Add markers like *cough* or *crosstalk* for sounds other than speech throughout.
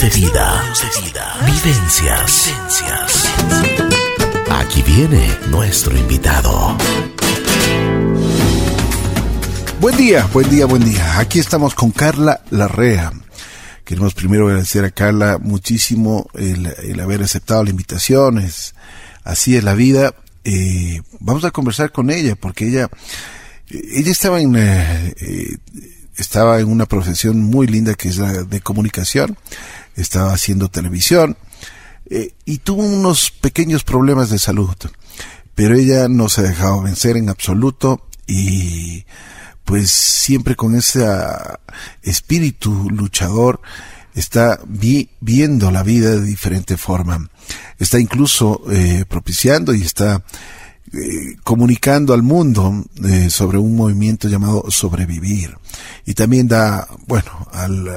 De vida. Vivencias. Aquí viene nuestro invitado. Buen día, buen día, buen día. Aquí estamos con Carla Larrea. Queremos primero agradecer a Carla muchísimo el, haber aceptado la invitación. Es, así es la vida. Eh, vamos a conversar con ella porque ella, ella estaba en, eh, eh, estaba en una profesión muy linda que es la de comunicación. Estaba haciendo televisión y tuvo unos pequeños problemas de salud. Pero ella no se ha dejado vencer en absoluto y pues siempre con ese espíritu luchador está viendo la vida de diferente forma. Está incluso eh, propiciando y está eh, comunicando al mundo eh, sobre un movimiento llamado sobrevivir. Y también da, bueno,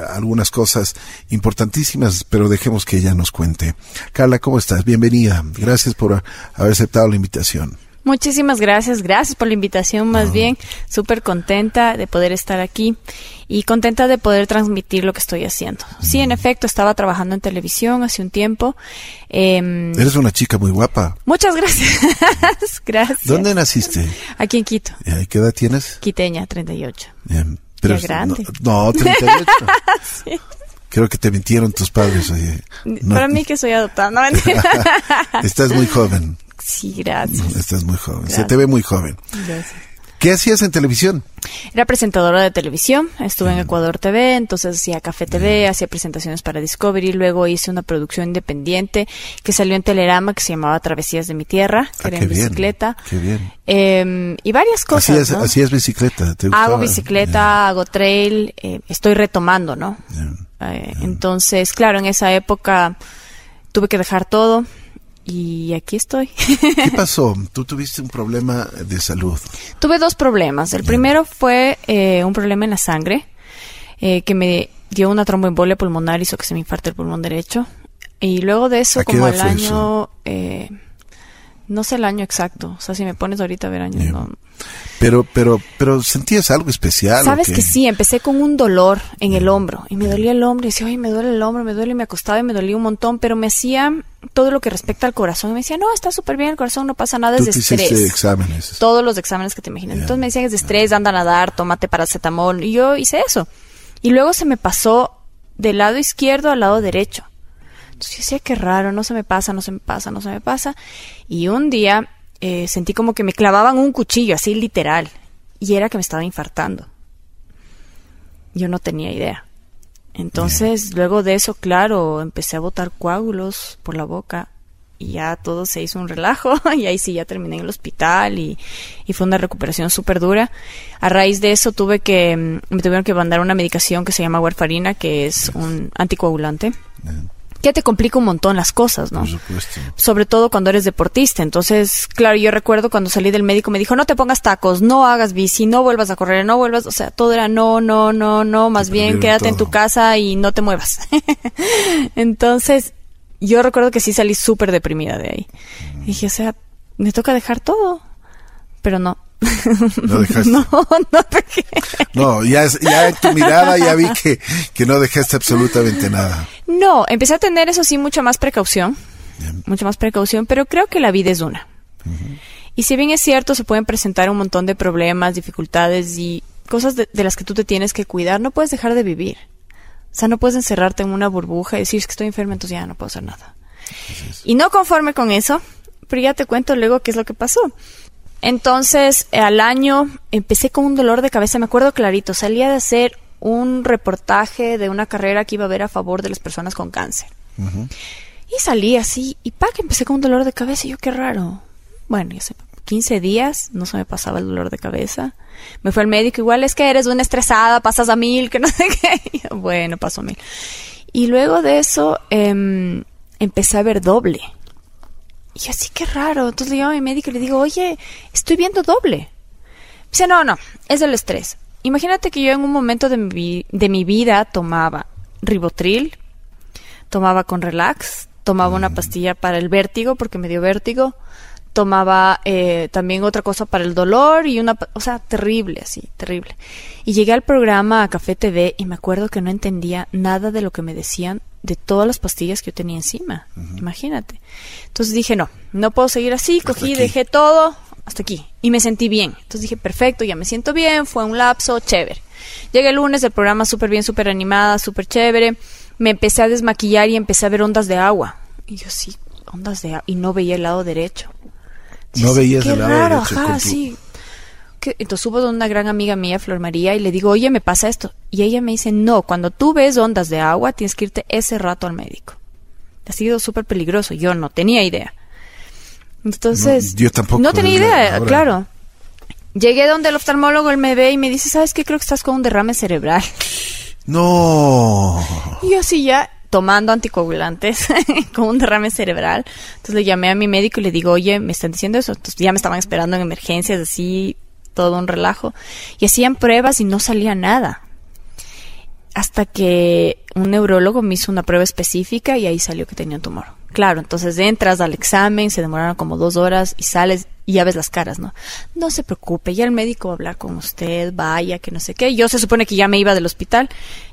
algunas cosas importantísimas, pero dejemos que ella nos cuente. Carla, ¿cómo estás? Bienvenida. Gracias por haber aceptado la invitación. Muchísimas gracias, gracias por la invitación más bien, súper contenta de poder estar aquí y contenta de poder transmitir lo que estoy haciendo. Sí, en efecto, estaba trabajando en televisión hace un tiempo. Em, Eres una chica muy guapa. Muchas gracias. *laughs* gracias. ¿Dónde naciste? Aquí en Quito. ¿Qué edad tienes? Quiteña, 38. Bien. Pero grande. No, 38. *laughs* sí. Creo que te mintieron tus padres. Oye. Para mí que soy adoptada, no *laughs* Estás muy joven. Sí, gracias. Estás muy joven. Se te ve muy joven. Gracias. ¿Qué hacías en televisión? Era presentadora de televisión, estuve en Ecuador TV, entonces hacía Café TV, hacía presentaciones para Discovery, luego hice una producción independiente que salió en Telerama que se llamaba Travesías de mi Tierra, que ah, era en bicicleta. qué bien. Em, y varias cosas. Hacías, bicicleta, Hago bicicleta, hago trail, eh, estoy retomando, ¿no? Eh, entonces, claro, en esa época tuve que dejar todo y aquí estoy. *laughs* ¿Qué pasó? *laughs* Tú tuviste un problema de salud. Tuve dos problemas. El primero fue eh, un problema en la sangre eh, que me dio una tromboembolia pulmonar, hizo que se me infarte el pulmón derecho. Y luego de eso, como al año, eh, no sé el año exacto. O sea, si me pones ahorita a ver años, no. Pero, pero, pero sentías algo especial. Sabes que sí, empecé con un dolor en el hombro y me dolía el hombro y decía, ay, me duele el hombro, me duele y me acostaba y me dolía un montón, pero me hacía todo lo que respecta al corazón y me decía, no, está súper bien el corazón, no pasa nada, es de estrés. exámenes. Todos los exámenes que te imaginas. Entonces me decían, es de estrés, anda a nadar, tómate paracetamol y yo hice eso. Y luego se me pasó del lado izquierdo al lado derecho. Entonces yo decía, qué raro, no se me pasa, no se me pasa, no se me pasa. Y un día eh, sentí como que me clavaban un cuchillo, así literal, y era que me estaba infartando. Yo no tenía idea. Entonces, luego de eso, claro, empecé a botar coágulos por la boca y ya todo se hizo un relajo *laughs* y ahí sí ya terminé en el hospital y, fue una recuperación súper dura. A raíz de eso tuve que, mm, me tuvieron que mandar una medicación que se llama warfarina, que es un anticoagulante ya te complica un montón las cosas, ¿no? Por supuesto. Sobre todo cuando eres deportista. Entonces, claro, yo recuerdo cuando salí del médico me dijo, no te pongas tacos, no hagas bici, no vuelvas a correr, no vuelvas, o sea, todo era no, no, no, no, más bien quédate en tu casa y no te muevas. *laughs* Entonces, yo recuerdo que sí salí súper deprimida de ahí. dije, o sea, me toca dejar todo. Pero no, *laughs* no dejaste. No, no dejé. No, ya, ya en tu mirada ya vi que, que no dejaste absolutamente nada. No, empecé a tener eso sí mucha más precaución. Mucha más precaución, pero creo que la vida es una. Y si bien es cierto, se pueden presentar un montón de problemas, dificultades y cosas de, las que tú te tienes que cuidar, no puedes dejar de vivir. O sea, no puedes encerrarte en una burbuja y decir que estoy enferma, entonces ya no puedo hacer nada. Y no conforme con eso, pero ya te cuento luego qué es lo que pasó. Entonces, al año empecé con un dolor de cabeza, me acuerdo clarito, salía de hacer un reportaje de una carrera que iba a ver a favor de las personas con cáncer. Y salí así, y pa, que empecé con un dolor de cabeza, y yo qué raro. Bueno, ya sé, 15 días no se me pasaba el dolor de cabeza. Me fue al médico, igual es que eres una estresada, pasas a mil, que no sé qué. *laughs* bueno, pasó a mil. Y luego de eso em, empecé a ver doble. Y así que raro. Entonces le llamo a mi médico y le digo, oye, estoy viendo doble. Dice, no, no, es el estrés. Imagínate que yo en un momento de mi, de mi vida tomaba ribotril, tomaba con relax, tomaba una mm. pastilla para el vértigo porque me dio vértigo, tomaba eh, también otra cosa para el dolor y una, o sea, terrible, así, terrible. Y llegué al programa a Café TV y me acuerdo que no entendía nada de lo que me decían de todas las pastillas que yo tenía encima. Imagínate. Entonces dije, no, no puedo seguir así, Hasta cogí, aquí. dejé todo hasta aquí y me sentí bien. Entonces dije, perfecto, ya me siento bien, fue un lapso, chévere. Llegué el lunes, el programa súper bien, súper animada, súper chévere. Me empecé a desmaquillar y empecé a ver ondas de agua. Y yo sí, ondas de agua. Y no veía el lado derecho. No veías qué el lado raro, derecho ajá, con tu- sí. Que- Entonces subo de una gran amiga mía, Flor María, y le digo, oye, me pasa esto. Y ella me dice, no, cuando tú ves ondas de agua, tienes que irte ese rato al médico. Ha sido súper peligroso. Yo no tenía idea. Entonces, No, yo tampoco, no tenía idea, ahora. claro. Llegué donde el oftalmólogo, él me ve y me dice, ¿sabes qué? Creo que estás con un derrame cerebral. No. Y yo así ya tomando anticoagulantes *laughs* con un derrame cerebral. Entonces le llamé a mi médico y le digo, oye, me están diciendo eso. Entonces ya me estaban esperando en emergencias, así, todo un relajo. Y hacían pruebas y no salía nada. Hasta que un neurólogo me hizo una prueba específica y ahí salió que tenía un tumor. Claro, entonces entras al examen, se demoraron como dos horas y sales y ya ves las caras, ¿no? No se preocupe, ya el médico va a hablar con usted, vaya, que no sé qué. Yo se supone que ya me iba del hospital,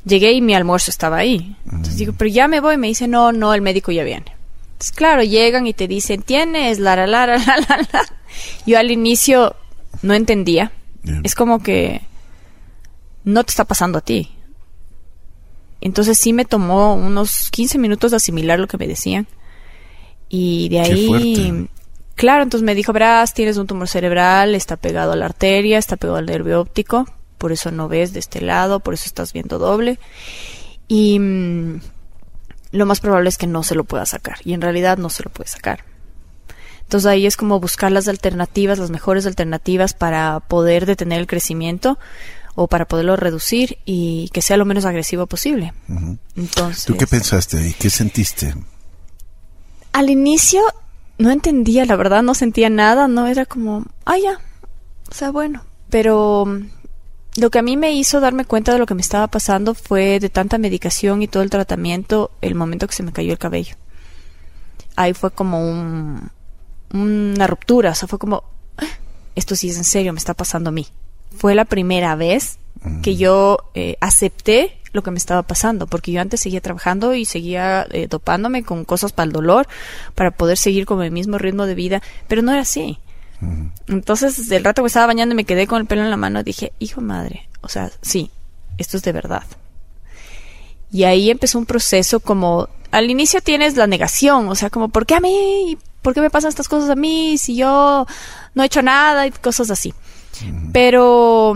llegué y mi almuerzo estaba ahí. Entonces digo, pero ya me voy, me dice, no, no, el médico ya viene. Entonces, claro, llegan y te dicen, tienes, la, la, la, la, la, la. Yo al inicio no entendía. Es como que no te está pasando a ti. Entonces sí me tomó unos 15 minutos de asimilar lo que me decían. Y de ahí. Claro, entonces me dijo, verás, tienes un tumor cerebral, está pegado a la arteria, está pegado al nervio óptico, por eso no ves de este lado, por eso estás viendo doble. Y mm, lo más probable es que no se lo pueda sacar. Y en realidad no se lo puede sacar. Entonces ahí es como buscar las alternativas, las mejores alternativas para poder detener el crecimiento o para poderlo reducir y que sea lo menos agresivo posible. Entonces, ¿Tú qué pensaste ahí? ¿Qué sentiste? al inicio no entendía, la verdad, no sentía nada, no era como, ah, ya, o sea, bueno, pero mm, lo que a mí me hizo darme cuenta de lo que me estaba pasando fue de tanta medicación y todo el tratamiento, el momento que se me cayó el cabello. Ahí fue como un, una ruptura, o sea, fue como, "Ah, esto sí es en serio, me está pasando a mí. Fue la primera vez que yo eh, acepté lo que me estaba pasando, porque yo antes seguía trabajando y seguía eh, dopándome con cosas para el dolor, para poder seguir con el mismo ritmo de vida, pero no era así. Entonces, desde el rato que estaba bañando y me quedé con el pelo en la mano, dije, hijo madre, o sea, sí, esto es de verdad. Y ahí empezó un proceso como, al inicio tienes la negación, o sea, como, ¿por qué a mí? ¿Por qué me pasan estas cosas a mí si yo no he hecho nada y cosas así? Pero,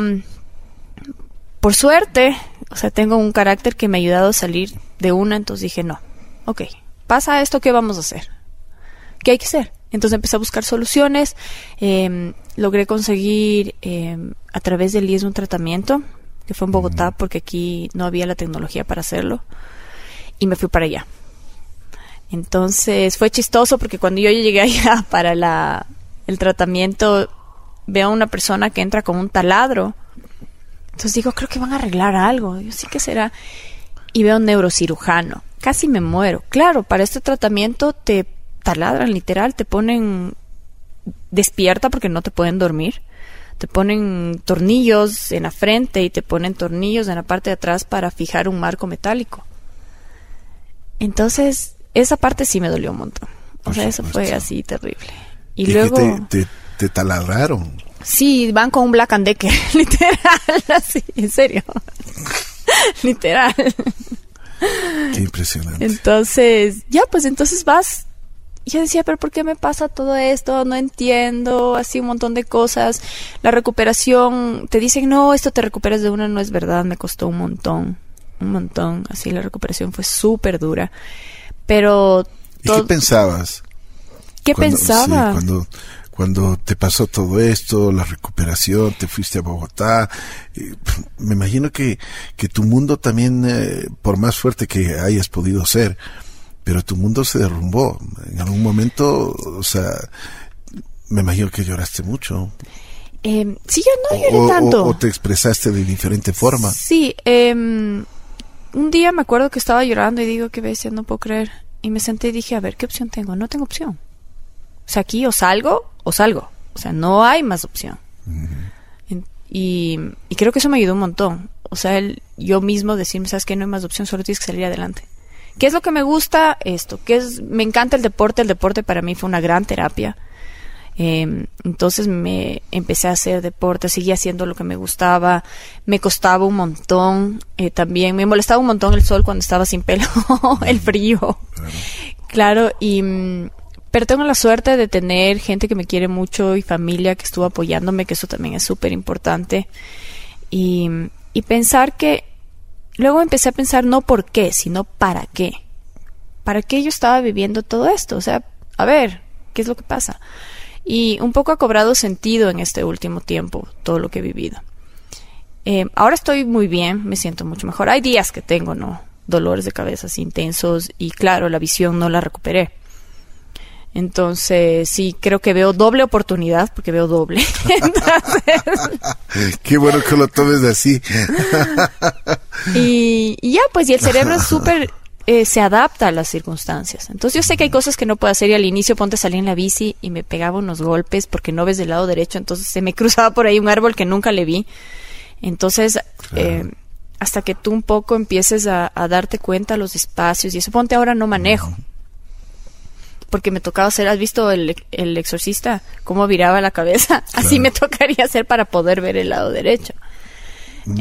por suerte, o sea, tengo un carácter que me ha ayudado a salir de una, entonces dije, no, ok, pasa esto, ¿qué vamos a hacer? ¿Qué hay que hacer? Entonces empecé a buscar soluciones, eh, logré conseguir eh, a través del IES un tratamiento, que fue en Bogotá, porque aquí no había la tecnología para hacerlo, y me fui para allá. Entonces fue chistoso porque cuando yo llegué allá *laughs* para la, el tratamiento, veo a una persona que entra con un taladro. Entonces digo, creo que van a arreglar algo. Yo sí que será. Y veo un neurocirujano. Casi me muero. Claro, para este tratamiento te taladran literal, te ponen despierta porque no te pueden dormir. Te ponen tornillos en la frente y te ponen tornillos en la parte de atrás para fijar un marco metálico. Entonces, esa parte sí me dolió un montón. O sea, eso fue así terrible. Y, luego... te, te, te taladraron. Sí, van con un Black and Decker, *laughs* literal, así, en serio. *laughs* literal. Qué impresionante. Entonces, ya, pues entonces vas. Y Yo decía, pero ¿por qué me pasa todo esto? No entiendo, así un montón de cosas. La recuperación, te dicen, no, esto te recuperas de una, no es verdad, me costó un montón, un montón. Así la recuperación fue súper dura. Pero, ¿Y qué pensabas? ¿qué Cuando- pensaba? sí, cuando, cuando te pasó todo esto, la recuperación, te fuiste a Bogotá, eh, me imagino que, que tu mundo también, eh, por más fuerte que hayas podido ser, pero tu mundo se derrumbó. En algún momento, o sea, me imagino que lloraste mucho. Eh, sí, yo no lloré o, tanto. o te expresaste de diferente forma. Sí, em, un día me acuerdo que estaba llorando y digo, qué bestia, no puedo creer. Y me senté y dije, a ver, ¿qué opción tengo? No tengo opción. O sea, aquí o salgo o salgo. O sea, no hay más opción. Y, y creo que eso me ayudó un montón. O sea, el, yo mismo decirme, sabes que no hay más opción, solo tienes que salir adelante. ¿Qué es lo que me gusta? Esto. ¿Qué es? Me encanta el deporte. El deporte para mí fue una gran terapia. Eh, entonces me empecé a hacer deporte, seguí haciendo lo que me gustaba, me costaba un montón, eh, también me molestaba un montón el sol cuando estaba sin pelo, *laughs* el frío, claro, y mm, pero tengo la suerte de tener gente que me quiere mucho y familia que estuvo apoyándome, que eso también es súper importante, y, pensar que, luego empecé a pensar no por qué, sino para qué, para qué yo estaba viviendo todo esto, o sea, a ver, ¿qué es lo que pasa? Y un poco ha cobrado sentido en este último tiempo todo lo que he vivido. Eh, ahora estoy muy bien, me siento mucho mejor. Hay días que tengo, ¿no? Dolores de cabeza intensos y claro, la visión no la recuperé. Entonces, sí, creo que veo doble oportunidad, porque veo doble. *laughs* Entonces, Qué bueno que lo tomes así. y, y ya, pues, y el cerebro es súper, eh, se adapta a las circunstancias. Entonces yo sé que hay cosas que no puedo hacer y al inicio ponte a salir en la bici y me pegaba unos golpes porque no ves del lado derecho, entonces se me *laughs* cruzaba por ahí un árbol que nunca le vi. Entonces, eh, hasta que tú un poco empieces a, a darte cuenta los espacios y eso, ponte ahora no manejo. Porque me tocaba hacer, ¿has visto el, el exorcista? Cómo viraba la cabeza. *laughs* Así me tocaría hacer para poder ver el lado derecho.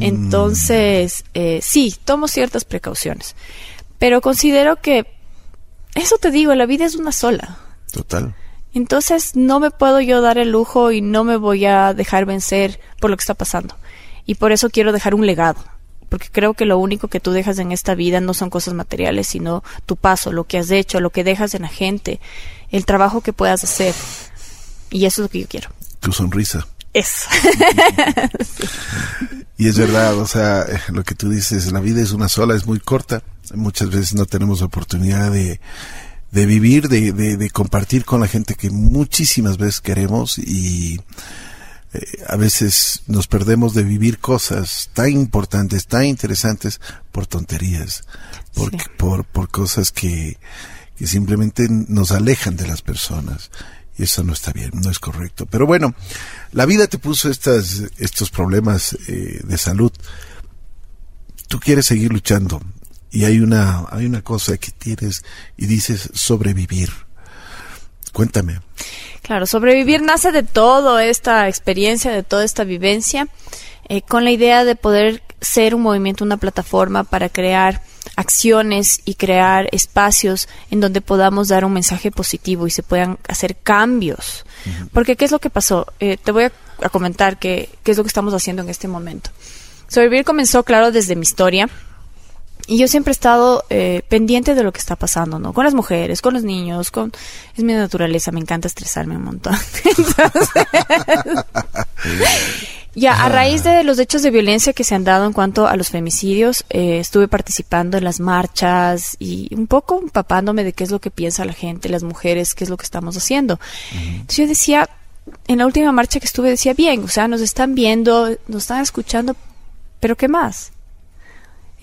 Entonces, eh, sí, tomo ciertas precauciones. Pero considero que, eso te digo, la vida es una sola. Total. Entonces no me puedo yo dar el lujo y no me voy a dejar vencer por lo que está pasando. Y por eso quiero dejar un legado. Porque creo que lo único que tú dejas en esta vida no son cosas materiales, sino tu paso, lo que has hecho, lo que dejas en la gente, el trabajo que puedas hacer. Y eso es lo que yo quiero. Tu sonrisa. Eso. Y es verdad, o sea, lo que tú dices, la vida es una sola, es muy corta. Muchas veces no tenemos oportunidad de, de vivir, de, de, de compartir con la gente que muchísimas veces queremos y eh, a veces nos perdemos de vivir cosas tan importantes, tan interesantes por tonterías, por, Sí. por, por cosas que, que simplemente nos alejan de las personas. Y eso no está bien, no es correcto. Pero bueno, la vida te puso estas, estos problemas eh, de salud. Tú quieres seguir luchando y hay una, hay una cosa que tienes y dices sobrevivir. Cuéntame. Claro, sobrevivir nace de toda esta experiencia, de toda esta vivencia, eh, con la idea de poder ser un movimiento, una plataforma para crear acciones y crear espacios en donde podamos dar un mensaje positivo y se puedan hacer cambios. Porque, ¿qué es lo que pasó? Eh, te voy a, a comentar qué, qué es lo que estamos haciendo en este momento. Sobrevivir comenzó, claro, desde mi historia. Y yo siempre he estado eh, pendiente de lo que está pasando, ¿no? Con las mujeres, con los niños, con... Es mi naturaleza, me encanta estresarme un montón. *laughs* Entonces, *laughs* ya, a raíz de los hechos de violencia que se han dado en cuanto a los femicidios, eh, estuve participando en las marchas y un poco empapándome de qué es lo que piensa la gente, las mujeres, qué es lo que estamos haciendo. Entonces yo decía, en la última marcha que estuve, decía, bien, o sea, nos están viendo, nos están escuchando, pero ¿qué más?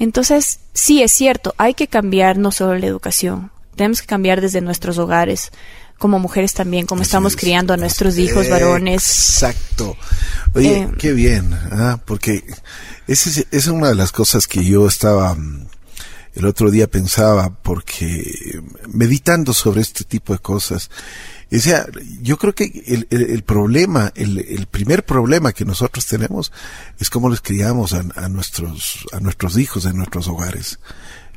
Entonces, sí, es cierto, hay que cambiar no solo la educación, tenemos que cambiar desde nuestros hogares, como mujeres también, como Así estamos es. criando a nuestros hijos varones. Exacto. Oye, Eh, qué bien, porque esa es, esa es una de las cosas que yo estaba mm, el otro día pensaba, porque meditando sobre este tipo de cosas, o sea, yo creo que el, el, el problema, el, el, primer problema que nosotros tenemos es cómo les criamos a, a, nuestros, a nuestros hijos en nuestros hogares.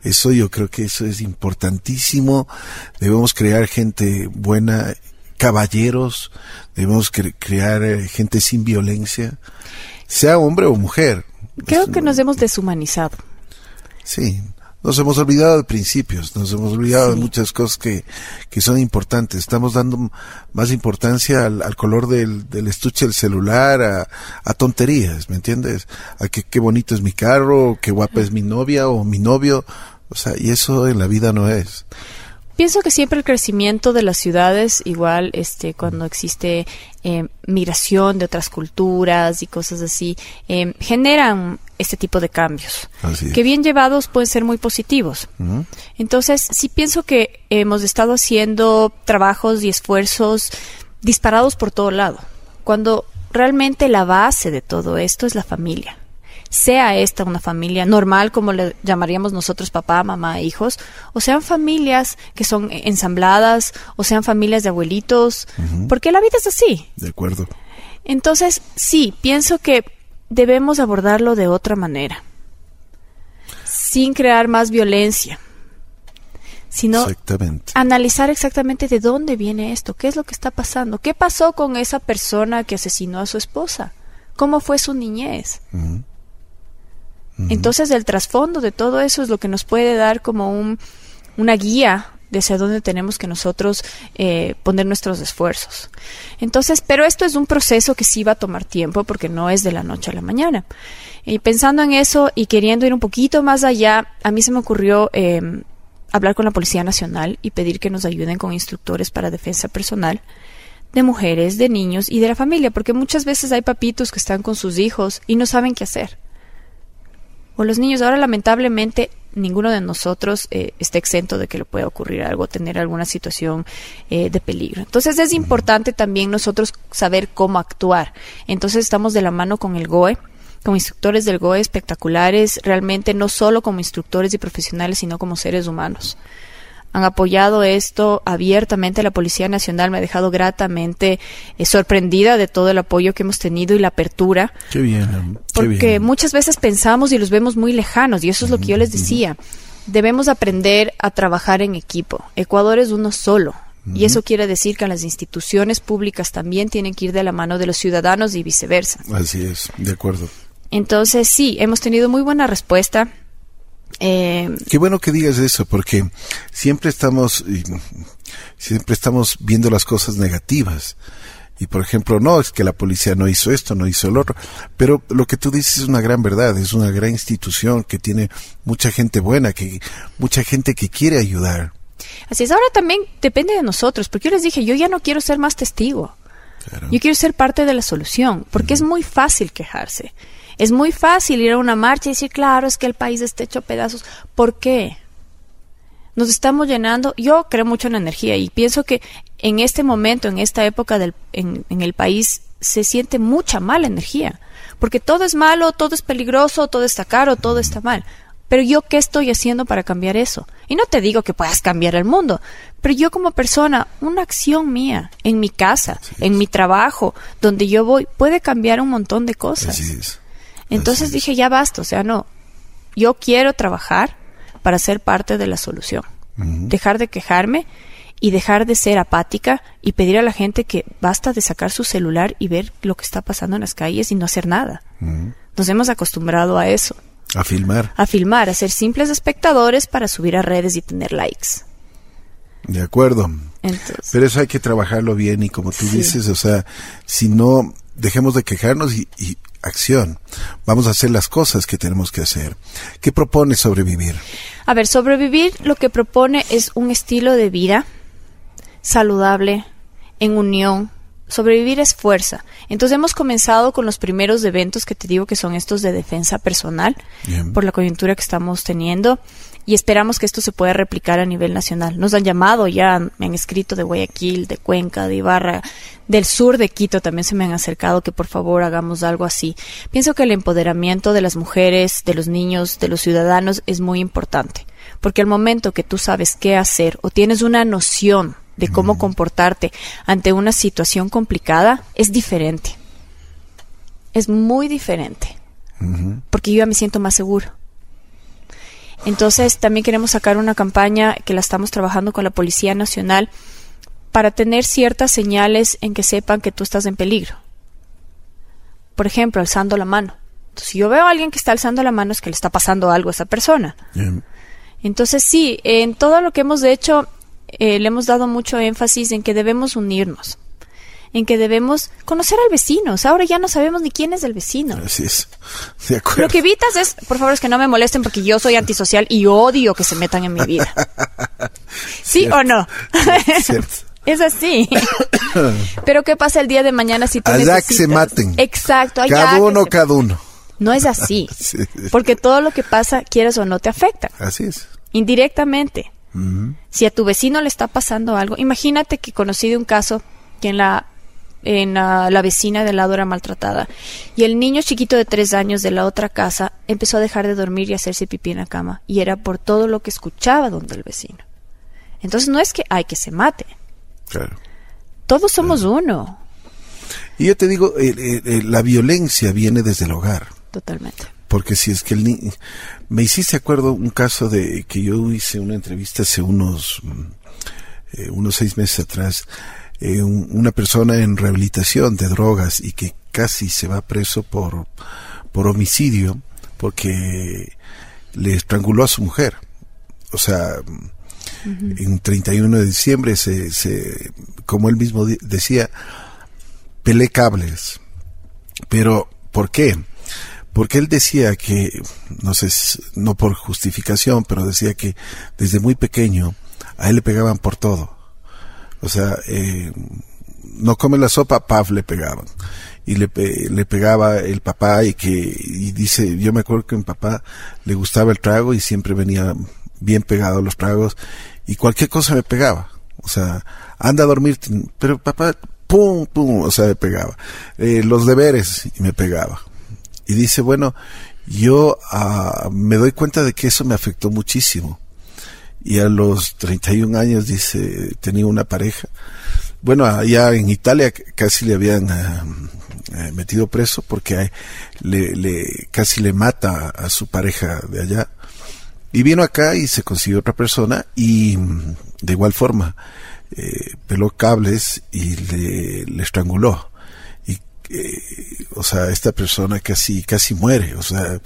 Eso yo creo que eso es importantísimo. Debemos crear gente buena, caballeros, debemos cre crear eh, gente sin violencia, sea hombre o mujer. Creo que nos hemos deshumanizado. Sí, nos hemos olvidado de principios, nos hemos olvidado sí. de muchas cosas que, que son importantes. Estamos dando más importancia al, al color del, del, estuche del celular, a, a, tonterías, ¿me entiendes? A que qué bonito es mi carro, qué guapa es mi novia o mi novio. O sea, y eso en la vida no es. Pienso que siempre el crecimiento de las ciudades, igual este, cuando existe eh, migración de otras culturas y cosas así, eh, generan este tipo de cambios, Así es. que bien llevados pueden ser muy positivos. Entonces, sí pienso que hemos estado haciendo trabajos y esfuerzos disparados por todo lado, cuando realmente la base de todo esto es la familia. Sea esta una familia normal, como le llamaríamos nosotros papá, mamá, hijos, o sean familias que son ensambladas, o sean familias de abuelitos, porque la vida es así. De acuerdo. Entonces, sí, pienso que debemos abordarlo de otra manera, sin crear más violencia, sino Exactamente. analizar exactamente de dónde viene esto, qué es lo que está pasando, qué pasó con esa persona que asesinó a su esposa, cómo fue su niñez. Entonces, el trasfondo de todo eso es lo que nos puede dar como un, una guía de hacia dónde tenemos que nosotros eh, poner nuestros esfuerzos. Entonces, pero esto es un proceso que sí va a tomar tiempo porque no es de la noche a la mañana. Y pensando en eso y queriendo ir un poquito más allá, a mí se me ocurrió eh, hablar con la Policía Nacional y pedir que nos ayuden con instructores para defensa personal de mujeres, de niños y de la familia, porque muchas veces hay papitos que están con sus hijos y no saben qué hacer o los niños. Ahora, lamentablemente, ninguno de nosotros eh, está exento de que le pueda ocurrir algo, tener alguna situación eh, de peligro. Entonces, es importante también nosotros saber cómo actuar. Entonces, estamos de la mano con el GOE como instructores del GOE espectaculares, realmente no solo como instructores y profesionales, sino como seres humanos han apoyado esto abiertamente. La Policía Nacional me ha dejado gratamente eh, sorprendida de todo el apoyo que hemos tenido y la apertura. Qué bien. qué Porque bien. muchas veces pensamos y los vemos muy lejanos, y eso es lo que yo les decía. Debemos aprender a trabajar en equipo. Ecuador es uno solo. Y eso quiere decir que las instituciones públicas también tienen que ir de la mano de los ciudadanos y viceversa. Así es, de acuerdo. Entonces, sí, hemos tenido muy buena respuesta. Eh, Qué bueno que digas eso, porque siempre estamos, siempre estamos viendo las cosas negativas. Y por ejemplo, no, es que la policía no hizo esto, no hizo el otro. Pero lo que tú dices es una gran verdad, es una gran institución que tiene mucha gente buena, que mucha gente que quiere ayudar. Así es, ahora también depende de nosotros, porque yo les dije, yo ya no quiero ser más testigo. Claro. Yo quiero ser parte de la solución, porque es muy fácil quejarse. Es muy fácil ir a una marcha y decir, claro, es que el país está hecho pedazos. ¿Por qué? Nos estamos llenando. Yo creo mucho en la energía y pienso que en este momento, en esta época del, en, en el país, se siente mucha mala energía. Porque todo es malo, todo es peligroso, todo está caro, todo está mal. Pero yo, ¿qué estoy haciendo para cambiar eso? Y no te digo que puedas cambiar el mundo, pero yo como persona, una acción mía, en mi casa, en mi trabajo, donde yo voy, puede cambiar un montón de cosas. Así es. Entonces dije, ya basta, o sea, no, yo quiero trabajar para ser parte de la solución. Dejar de quejarme y dejar de ser apática y pedir a la gente que basta de sacar su celular y ver lo que está pasando en las calles y no hacer nada. Nos hemos acostumbrado a eso, A filmar, a filmar, a ser simples espectadores para subir a redes y tener likes. de acuerdo. Entonces, Pero eso hay que trabajarlo bien y como tú Sí. dices, o sea, si no, dejemos de quejarnos y, y acción. Vamos a hacer las cosas que tenemos que hacer. ¿Qué propone sobrevivir? A ver, sobrevivir lo que propone es un estilo de vida saludable, en unión. Sobrevivir es fuerza. Entonces hemos comenzado con los primeros eventos que te digo que son estos de defensa personal Bien. por la coyuntura que estamos teniendo y esperamos que esto se pueda replicar a nivel nacional. Nos han llamado ya, me han escrito de Guayaquil, de Cuenca, de Ibarra, del sur de Quito también se me han acercado que por favor hagamos algo así. Pienso que el empoderamiento de las mujeres, de los niños, de los ciudadanos es muy importante, porque al momento que tú sabes qué hacer o tienes una noción de cómo comportarte ante una situación complicada, es diferente. Es muy diferente porque yo ya me siento más seguro. Entonces, también queremos sacar una campaña que la estamos trabajando con la Policía Nacional para tener ciertas señales en que sepan que tú estás en peligro. Por ejemplo, alzando la mano. Entonces, si yo veo a alguien que está alzando la mano, es que le está pasando algo a esa persona. Bien. Entonces, sí, en todo lo que hemos hecho, eh, le hemos dado mucho énfasis en que debemos unirnos, en que debemos conocer al vecino. O sea, ahora ya no sabemos ni quién es el vecino. Así es. De acuerdo. Lo que evitas es, por favor, es que no me molesten porque yo soy antisocial y odio que se metan en mi *laughs* vida. ¿Sí Cierto. o no? Cierto. *laughs* es así. *coughs* Pero ¿qué pasa el día de mañana si tú Allá que necesitas? se maten. Exacto. allá Cada que uno, se- cada uno. No es así. Sí, *laughs* sí. Porque todo lo que pasa, quieras o no, te afecta. Así es. Indirectamente. Si a tu vecino le está pasando algo, imagínate que conocí de un caso que en la en la, la vecina del lado era maltratada y el niño chiquito de tres años de la otra casa empezó a dejar de dormir y hacerse pipí en la cama y era por todo lo que escuchaba donde el vecino. Entonces no es que hay que se mate, Claro. todos somos uno, Y yo te digo, eh, eh, eh, la violencia viene desde el hogar. totalmente. Porque si es que el niño... Me hiciste acuerdo un caso de que yo hice una entrevista hace unos, mm, eh, unos seis meses atrás, eh, un- una persona en rehabilitación de drogas y que casi se va preso por, por homicidio porque le estranguló a su mujer. O sea, en 31 de diciembre se, se como él mismo decía, pelé cables. Pero, ¿por qué? Porque él decía que, no sé, no por justificación, pero decía que desde muy pequeño a él le pegaban por todo. O sea, eh, no come la sopa, paf, le pegaban. Y le, le pegaba el papá y que, y dice, yo me acuerdo que a mi papá le gustaba el trago y siempre venía bien pegado a los tragos y cualquier cosa me pegaba. O sea, anda a dormir, pero papá, pum, pum, o sea, me pegaba. Eh, los deberes y me pegaba. Y dice, bueno, yo ah, me doy cuenta de que eso me afectó muchísimo. Y a los 31 años, dice, tenía una pareja. Bueno, allá en Italia casi le habían ah, eh, metido preso porque eh, le, le, casi le mata a su pareja de allá. Y vino acá y se consiguió otra persona y de igual forma eh, peló cables y le, le estranguló. Y, eh, o sea, esta persona casi, casi muere. O sea,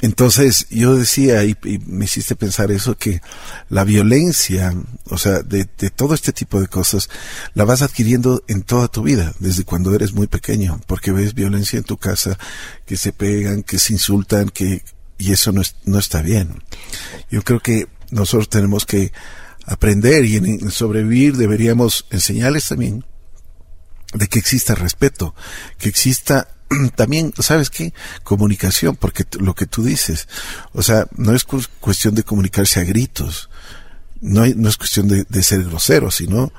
entonces yo decía, y, y me hiciste pensar eso, que la violencia, o sea, de, todo este tipo de cosas, la vas adquiriendo en toda tu vida, desde cuando eres muy pequeño, porque ves violencia en tu casa, que se pegan, que se insultan, que, y eso no, es- no está bien. Yo creo que nosotros tenemos que aprender y en sobrevivir deberíamos enseñarles también de que exista respeto, que exista *clears throat* también, ¿sabes qué? Comunicación, porque lo que tú dices, o sea, no es cu- cuestión de comunicarse a gritos, no, hay- no es cuestión de, de ser grosero, sino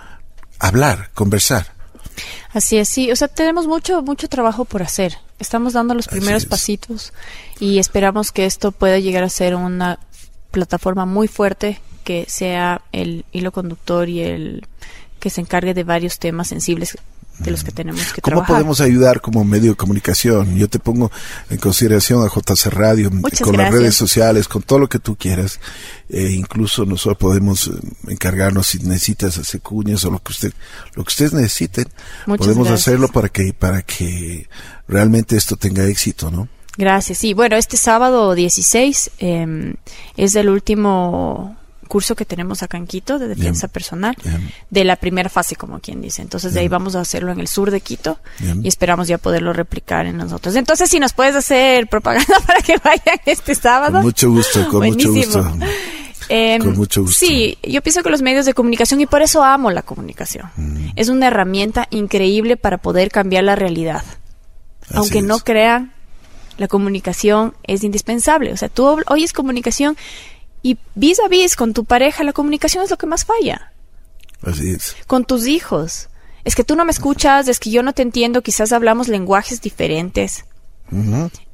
hablar, conversar. Así es, sí. O sea, tenemos mucho, mucho trabajo por hacer. Estamos dando los primeros pasitos y esperamos que esto pueda llegar a ser una plataforma muy fuerte que sea el hilo conductor y el que se encargue de varios temas sensibles de los que tenemos que ¿Cómo trabajar. podemos ayudar como medio de comunicación? Yo te pongo en consideración a JC Radio, Muchas con las redes sociales, con todo lo que tú quieras. Eh, incluso nosotros podemos eh, encargarnos si necesitas hacer cuñas o lo que usted, lo que ustedes necesiten. Muchas podemos gracias. hacerlo para que, para que realmente esto tenga éxito, ¿no? Gracias. Sí, bueno, este sábado 16 eh, es el último curso que tenemos acá en Quito de defensa Bien. personal Bien. de la primera fase, como quien dice. Entonces de ahí vamos a hacerlo en el sur de Quito y esperamos ya poderlo replicar en nosotros. Entonces, si nos puedes hacer propaganda *laughs* para que vayan este sábado. Con mucho gusto, con mucho Buenísimo. gusto. Em, Con mucho gusto. Sí, yo pienso que los medios de comunicación, y por eso amo la comunicación, Mm. es una herramienta increíble para poder cambiar la realidad. Así Aunque no crean, la comunicación es indispensable. O sea, tú oyes comunicación y vis a vis con tu pareja, la comunicación es lo que más falla. Así es. Con tus hijos. Es que tú no me escuchas, es que yo no te entiendo, quizás hablamos lenguajes diferentes.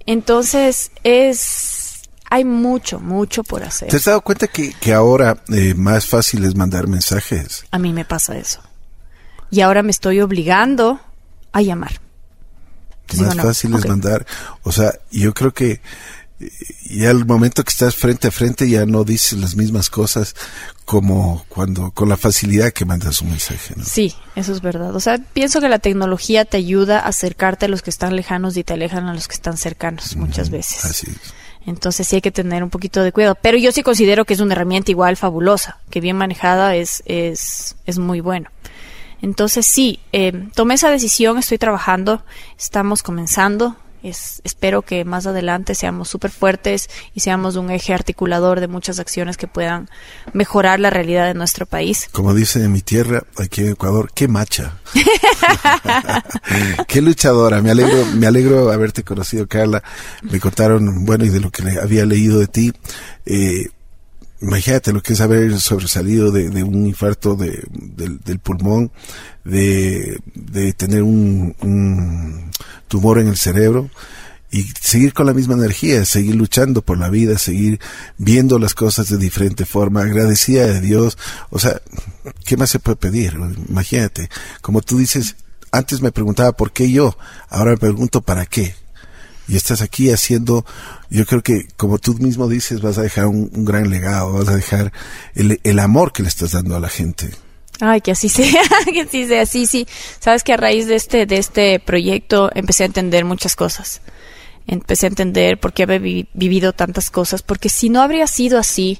Entonces, es... Hay mucho, mucho por hacer. ¿Te has dado cuenta que, que ahora eh, más fácil es mandar mensajes? A mí me pasa eso. Y ahora me estoy obligando a llamar. Entonces más digo, no, fácil es mandar. O sea, yo creo que ya al momento que estás frente a frente ya no dices las mismas cosas como cuando con la facilidad que mandas un mensaje, ¿no? Sí, eso es verdad. O sea, pienso que la tecnología te ayuda a acercarte a los que están lejanos y te alejan a los que están cercanos muchas veces. Así es. Entonces sí hay que tener un poquito de cuidado. Pero yo sí considero que es una herramienta igual fabulosa, que bien manejada es, es, es muy bueno. Entonces sí, eh, tomé esa decisión, estoy trabajando, estamos comenzando. Es, espero que más adelante seamos súper fuertes y seamos un eje articulador de muchas acciones que puedan mejorar la realidad de nuestro país. Como dice en mi tierra, aquí en Ecuador, qué macha. *laughs* qué luchadora. Me alegro, me alegro haberte conocido, Carla. Me contaron, bueno, y de lo que había leído de ti. Eh, imagínate lo que es haber sobresalido de, un infarto de, del, pulmón, de, de tener un, un, tumor en el cerebro y seguir con la misma energía, seguir luchando por la vida, seguir viendo las cosas de diferente forma, agradecida de Dios. O sea, ¿qué más se puede pedir? Imagínate, como tú dices, antes me preguntaba por qué yo, ahora me pregunto para qué y estás aquí haciendo, yo creo que como tú mismo dices, vas a dejar un, gran legado, vas a dejar el, el, amor que le estás dando a la gente. Ay, que así *laughs* sea, que así sea, sí, sí. Sabes que a raíz de este, de este proyecto empecé a entender muchas cosas. Empecé a entender por qué había vivido tantas cosas, porque si no habría sido así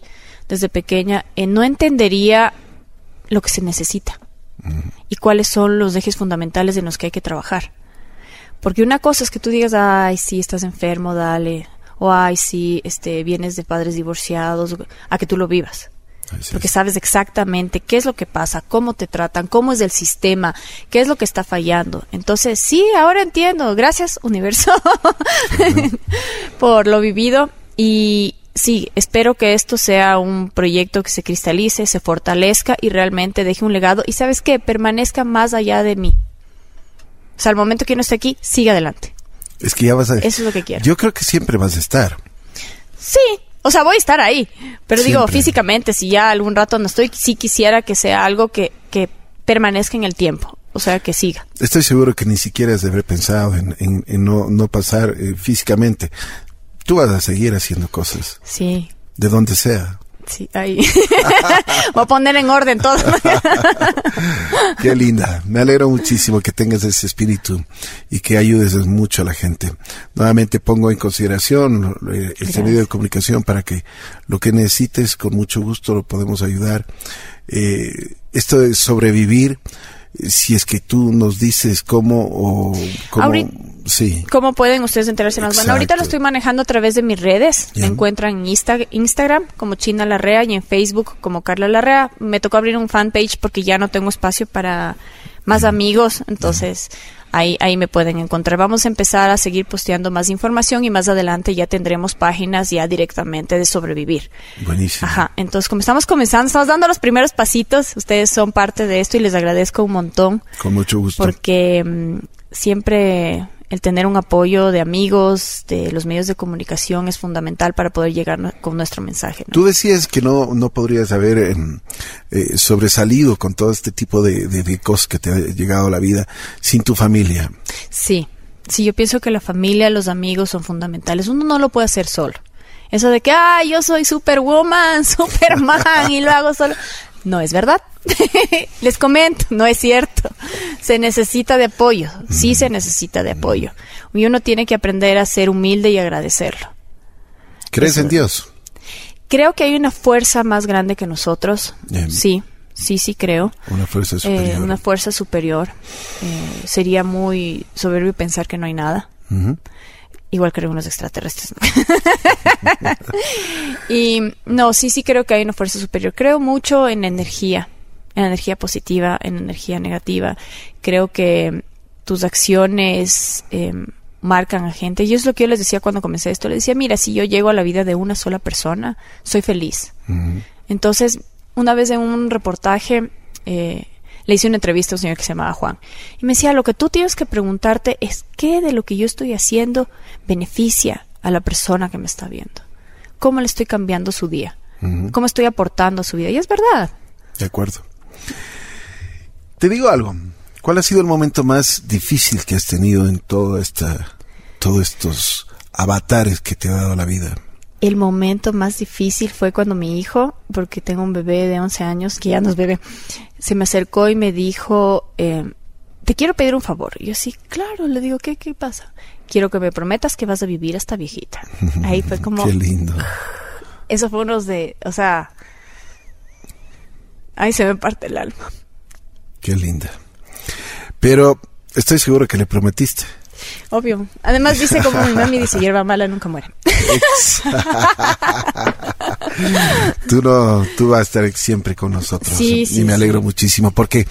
desde pequeña, eh, no entendería lo que se necesita y cuáles son los ejes fundamentales en los que hay que trabajar. Porque una cosa es que tú digas, ay, sí, estás enfermo, dale. O ay, sí, este, vienes de padres divorciados, a que tú lo vivas. Porque sabes exactamente qué es lo que pasa, cómo te tratan, cómo es el sistema, qué es lo que está fallando. Entonces, sí, ahora entiendo. Gracias, universo, *laughs* por lo vivido. Y sí, espero que esto sea un proyecto que se cristalice, se fortalezca y realmente deje un legado. Y sabes qué, permanezca más allá de mí. O sea, al momento que no esté aquí, sigue adelante. Es que ya vas a... Eso es lo que quiero. Yo creo que siempre vas a estar. Sí, o sea, voy a estar ahí. Pero digo, físicamente, si ya algún rato no estoy, sí quisiera que sea algo que, que permanezca en el tiempo. O sea, que siga. Estoy seguro que ni siquiera has de haber pensado en, en, no, no, pasar eh, físicamente. Tú vas a seguir haciendo cosas. Sí. De donde sea. Sí, ahí. *laughs* Voy a poner en orden todo. *laughs* Qué linda. Me alegro muchísimo que tengas ese espíritu y que ayudes mucho a la gente. Nuevamente pongo en consideración eh, este medio de comunicación para que lo que necesites, con mucho gusto lo podemos ayudar. Eh, esto de sobrevivir si es que tú nos dices cómo o cómo, sí. ¿Cómo pueden ustedes enterarse más? Bueno, ahorita lo estoy manejando a través de mis redes. Me encuentran en Instagram como China Larrea y en Facebook como Carla Larrea. Me tocó abrir un fanpage porque ya no tengo espacio para más amigos, entonces Ahí, ahí me pueden encontrar. Vamos a empezar a seguir posteando más información y más adelante ya tendremos páginas ya directamente de sobrevivir. Buenísimo. Ajá. Entonces, como estamos comenzando, estamos dando los primeros pasitos. Ustedes son parte de esto y les agradezco un montón. Con mucho gusto. Porque mm, siempre el tener un apoyo de amigos, de los medios de comunicación es fundamental para poder llegar con nuestro mensaje. Tú decías que no, no podrías haber em, eh, sobresalido con todo este tipo de, de, cosas que te ha llegado a la vida sin tu familia. Sí, sí, yo pienso que la familia, los amigos son fundamentales. Uno no lo puede hacer solo. Eso de que, ah, yo soy superwoman, *laughs* superman y lo hago solo. No es verdad. *laughs* Les comento, no es cierto. Se necesita de apoyo, sí se necesita de apoyo. Y uno tiene que aprender a ser humilde y agradecerlo. ¿Crees en Dios? Creo que hay una fuerza más grande que nosotros. Sí, sí, sí creo. Una fuerza eh, superior. una fuerza superior. Eh, sería muy soberbio pensar que no hay nada. Igual creo en los extraterrestres. *laughs* y no, sí, sí creo que hay una fuerza superior. Creo mucho en energía, en energía positiva, en energía negativa. Creo que tus acciones em, marcan a gente. Y es lo que yo les decía cuando comencé esto. Les decía, mira, si yo llego a la vida de una sola persona, soy feliz. Entonces, una vez en un reportaje, eh, le hice una entrevista a un señor que se llamaba Juan. Y me decía, lo que tú tienes que preguntarte es qué de lo que yo estoy haciendo beneficia a la persona que me está viendo. ¿Cómo le estoy cambiando su día? ¿Cómo estoy aportando a su vida? Y es verdad. De acuerdo. Te digo algo. ¿Cuál ha sido el momento más difícil que has tenido en toda esta, todos estos avatares que te ha dado la vida? el momento más difícil fue cuando mi hijo, porque tengo un bebé de 11 años, que ya no es bebé, se me acercó y me dijo, eh, te quiero pedir un favor. Y yo sí, claro, le digo, ¿qué, ¿qué pasa? Quiero que me prometas que vas a vivir hasta viejita. Ahí fue *laughs* como... Qué lindo. Eso fue unos de, o sea, ahí se me parte el alma. Qué linda. Pero estoy seguro que le prometiste. Obvio. Además dice como mi mami dice, hierba mala nunca muere. *laughs* *laughs* tú no, tú vas a estar siempre con nosotros. Sí, sí, y me alegro muchísimo porque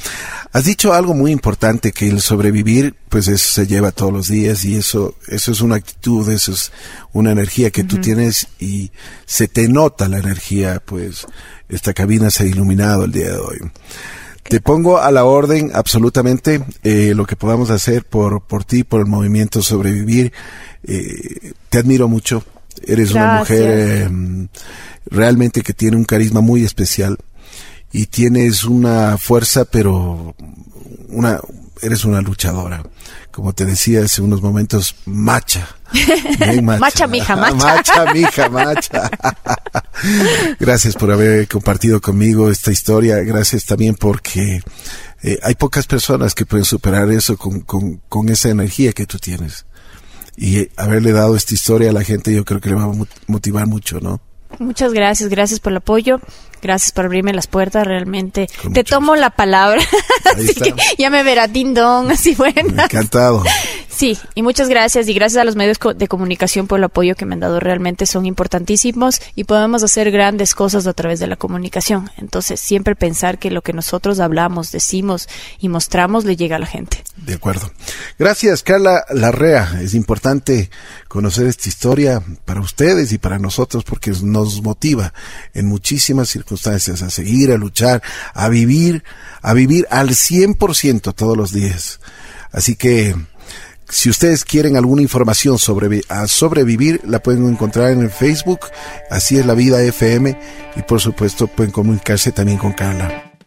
has dicho algo muy importante que el sobrevivir, pues eso se lleva todos los días y eso, eso es una actitud, eso es una energía que tú tienes y se te nota la energía, pues esta cabina se ha iluminado el día de hoy. Te pongo a la orden absolutamente eh, lo que podamos hacer por, por ti, por el movimiento Sobrevivir. Eh, te admiro mucho. Eres una mujer realmente que tiene un carisma muy especial y tienes una fuerza, pero una, eres una luchadora. Como te decía hace unos momentos, macha. *laughs* macha. macha, mija, macha. macha, mija, macha. *laughs* Gracias por haber compartido conmigo esta historia. Gracias también porque eh, hay pocas personas que pueden superar eso con, con, con esa energía que tú tienes. Y haberle dado esta historia a la gente yo creo que le va a motivar mucho, ¿no? Muchas gracias, gracias por el apoyo, gracias por abrirme las puertas, realmente te tomo la palabra, *laughs* así que ya me verá así bueno. Encantado. Sí, y muchas gracias y gracias a los medios de comunicación por el apoyo que me han dado, realmente son importantísimos y podemos hacer grandes cosas a través de la comunicación. Entonces, siempre pensar que lo que nosotros hablamos, decimos y mostramos le llega a la gente. De acuerdo. Gracias, Carla Larrea. Es importante conocer esta historia para ustedes y para nosotros porque nos motiva en muchísimas circunstancias a seguir, a luchar, a vivir, a vivir al 100% todos los días. Así que si ustedes quieren alguna información sobre a sobrevivir, la pueden encontrar en el Facebook, así es la vida FM, y por supuesto pueden comunicarse también con Carla.